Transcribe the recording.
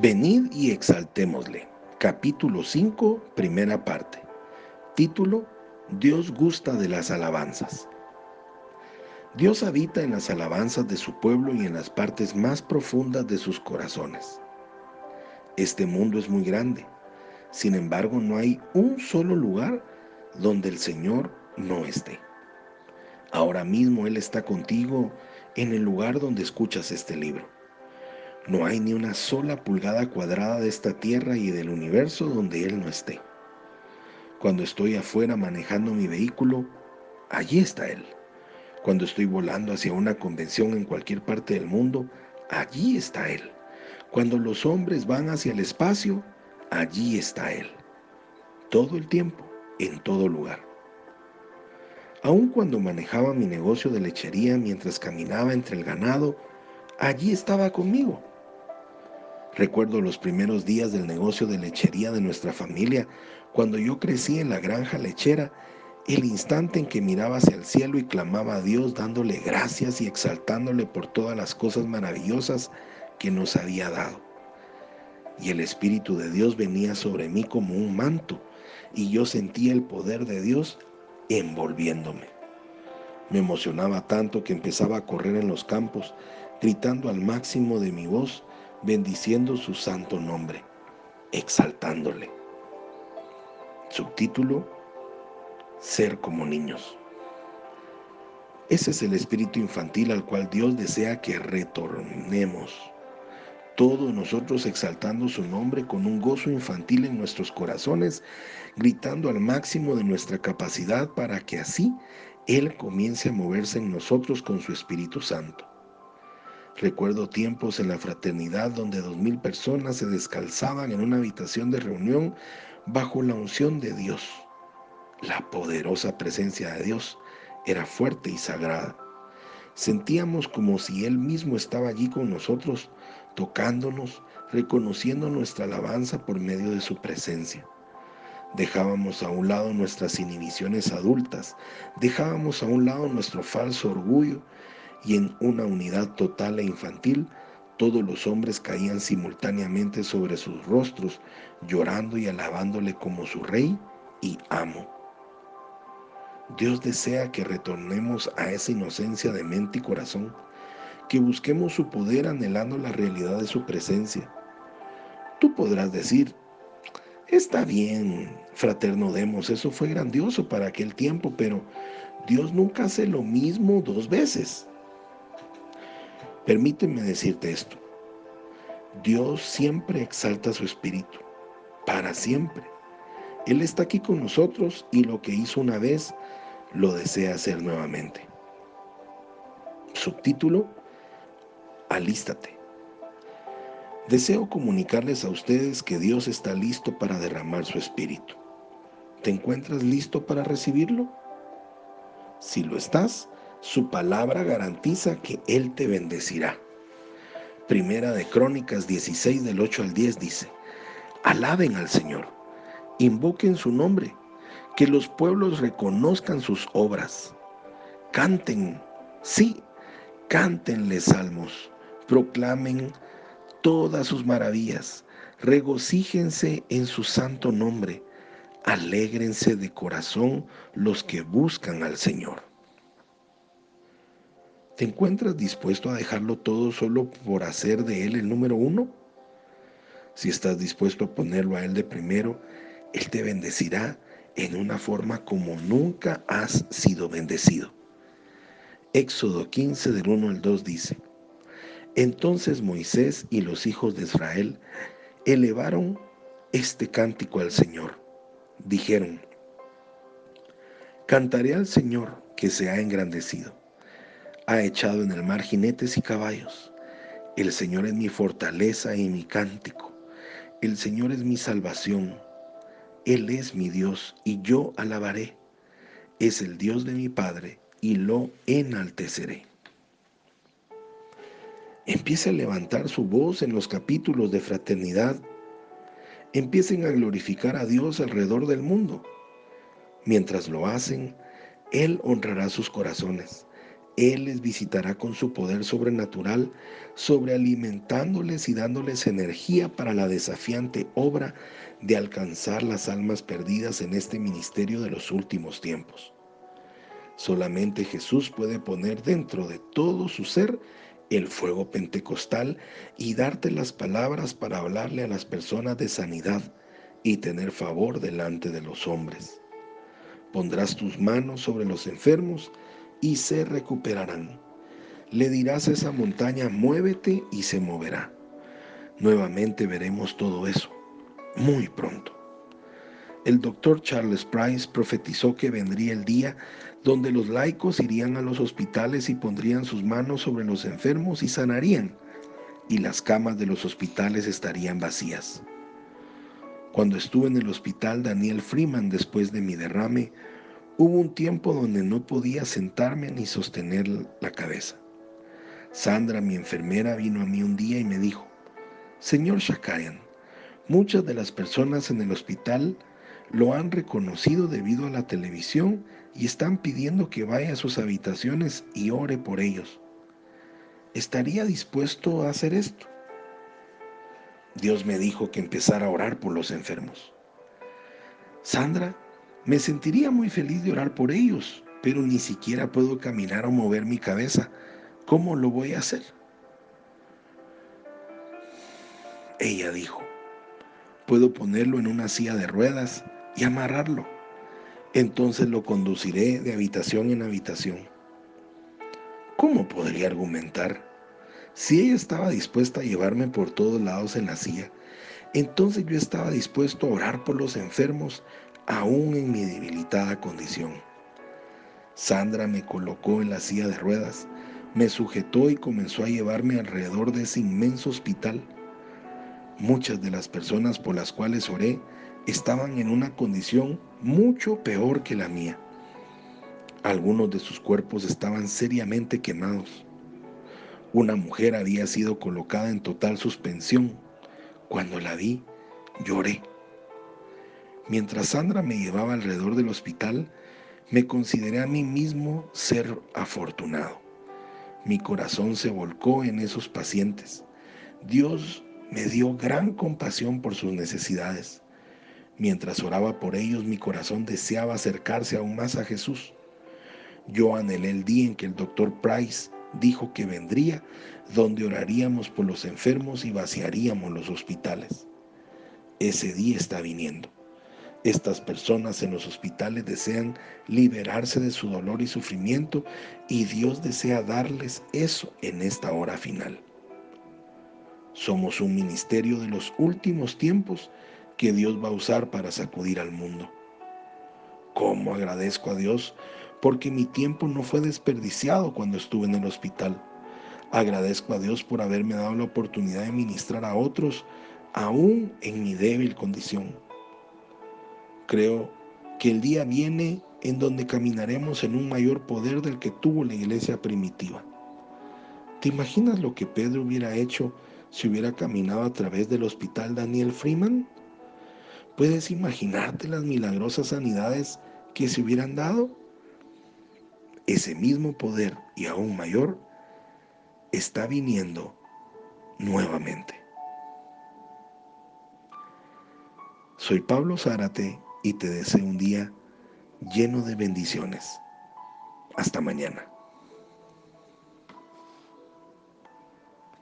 Venid y exaltémosle. Capítulo 5, primera parte. Título, Dios gusta de las alabanzas. Dios habita en las alabanzas de su pueblo y en las partes más profundas de sus corazones. Este mundo es muy grande, sin embargo no hay un solo lugar donde el Señor no esté. Ahora mismo Él está contigo en el lugar donde escuchas este libro. No hay ni una sola pulgada cuadrada de esta tierra y del universo donde Él no esté. Cuando estoy afuera manejando mi vehículo, allí está Él. Cuando estoy volando hacia una convención en cualquier parte del mundo, allí está Él. Cuando los hombres van hacia el espacio, allí está Él. Todo el tiempo, en todo lugar. Aun cuando manejaba mi negocio de lechería mientras caminaba entre el ganado, allí estaba conmigo. Recuerdo los primeros días del negocio de lechería de nuestra familia, cuando yo crecí en la granja lechera, el instante en que miraba hacia el cielo y clamaba a Dios dándole gracias y exaltándole por todas las cosas maravillosas que nos había dado. Y el Espíritu de Dios venía sobre mí como un manto, y yo sentía el poder de Dios envolviéndome. Me emocionaba tanto que empezaba a correr en los campos, gritando al máximo de mi voz, bendiciendo su santo nombre, exaltándole. Subtítulo, Ser como niños. Ese es el espíritu infantil al cual Dios desea que retornemos. Todos nosotros exaltando su nombre con un gozo infantil en nuestros corazones, gritando al máximo de nuestra capacidad para que así Él comience a moverse en nosotros con su Espíritu Santo. Recuerdo tiempos en la fraternidad donde dos mil personas se descalzaban en una habitación de reunión bajo la unción de Dios. La poderosa presencia de Dios era fuerte y sagrada. Sentíamos como si Él mismo estaba allí con nosotros, tocándonos, reconociendo nuestra alabanza por medio de su presencia. Dejábamos a un lado nuestras inhibiciones adultas, dejábamos a un lado nuestro falso orgullo y en una unidad total e infantil, todos los hombres caían simultáneamente sobre sus rostros, llorando y alabándole como su rey y amo. Dios desea que retornemos a esa inocencia de mente y corazón, que busquemos su poder anhelando la realidad de su presencia. Tú podrás decir, está bien, fraterno Demos, eso fue grandioso para aquel tiempo, pero Dios nunca hace lo mismo dos veces. Permíteme decirte esto. Dios siempre exalta su espíritu, para siempre. Él está aquí con nosotros y lo que hizo una vez lo desea hacer nuevamente. Subtítulo, Alístate. Deseo comunicarles a ustedes que Dios está listo para derramar su espíritu. ¿Te encuentras listo para recibirlo? Si lo estás, su palabra garantiza que Él te bendecirá. Primera de Crónicas 16 del 8 al 10 dice, Alaben al Señor, invoquen su nombre, que los pueblos reconozcan sus obras. Canten, sí, cántenle salmos, proclamen todas sus maravillas, regocíjense en su santo nombre, alégrense de corazón los que buscan al Señor. ¿Te encuentras dispuesto a dejarlo todo solo por hacer de Él el número uno? Si estás dispuesto a ponerlo a Él de primero, Él te bendecirá en una forma como nunca has sido bendecido. Éxodo 15 del 1 al 2 dice, Entonces Moisés y los hijos de Israel elevaron este cántico al Señor. Dijeron, Cantaré al Señor que se ha engrandecido ha echado en el mar jinetes y caballos. El Señor es mi fortaleza y mi cántico. El Señor es mi salvación. Él es mi Dios y yo alabaré. Es el Dios de mi Padre y lo enalteceré. Empiece a levantar su voz en los capítulos de fraternidad. Empiecen a glorificar a Dios alrededor del mundo. Mientras lo hacen, Él honrará sus corazones Él les visitará con su poder sobrenatural, sobrealimentándoles y dándoles energía para la desafiante obra de alcanzar las almas perdidas en este ministerio de los últimos tiempos. Solamente Jesús puede poner dentro de todo su ser el fuego pentecostal y darte las palabras para hablarle a las personas de sanidad y tener favor delante de los hombres. Pondrás tus manos sobre los enfermos y se recuperarán. Le dirás a esa montaña, muévete y se moverá. Nuevamente veremos todo eso, muy pronto. El doctor Charles Price profetizó que vendría el día donde los laicos irían a los hospitales y pondrían sus manos sobre los enfermos y sanarían, y las camas de los hospitales estarían vacías. Cuando estuve en el hospital Daniel Freeman después de mi derrame, hubo un tiempo donde no podía sentarme ni sostener la cabeza. Sandra, mi enfermera, vino a mí un día y me dijo, Señor Shakayan, muchas de las personas en el hospital lo han reconocido debido a la televisión y están pidiendo que vaya a sus habitaciones y ore por ellos. ¿Estaría dispuesto a hacer esto? Dios me dijo que empezara a orar por los enfermos. Sandra, me sentiría muy feliz de orar por ellos, pero ni siquiera puedo caminar o mover mi cabeza. ¿Cómo lo voy a hacer? Ella dijo, puedo ponerlo en una silla de ruedas y amarrarlo. Entonces lo conduciré de habitación en habitación. ¿Cómo podría argumentar? Si ella estaba dispuesta a llevarme por todos lados en la silla, entonces yo estaba dispuesto a orar por los enfermos, aún en mi debilitada condición. Sandra me colocó en la silla de ruedas, me sujetó y comenzó a llevarme alrededor de ese inmenso hospital. Muchas de las personas por las cuales oré estaban en una condición mucho peor que la mía. Algunos de sus cuerpos estaban seriamente quemados. Una mujer había sido colocada en total suspensión. Cuando la vi, lloré. Mientras Sandra me llevaba alrededor del hospital, me consideré a mí mismo ser afortunado. Mi corazón se volcó en esos pacientes. Dios me dio gran compasión por sus necesidades. Mientras oraba por ellos, mi corazón deseaba acercarse aún más a Jesús. Yo anhelé el día en que el doctor Price dijo que vendría, donde oraríamos por los enfermos y vaciaríamos los hospitales. Ese día está viniendo. Estas personas en los hospitales desean liberarse de su dolor y sufrimiento y Dios desea darles eso en esta hora final. Somos un ministerio de los últimos tiempos que Dios va a usar para sacudir al mundo. ¿Cómo agradezco a Dios porque mi tiempo no fue desperdiciado cuando estuve en el hospital. Agradezco a Dios por haberme dado la oportunidad de ministrar a otros, aún en mi débil condición. Creo que el día viene en donde caminaremos en un mayor poder del que tuvo la iglesia primitiva. ¿Te imaginas lo que Pedro hubiera hecho si hubiera caminado a través del hospital Daniel Freeman? ¿Puedes imaginarte las milagrosas sanidades que se hubieran dado? ese mismo poder y aún mayor está viniendo nuevamente. Soy Pablo Zárate y te deseo un día lleno de bendiciones. Hasta mañana.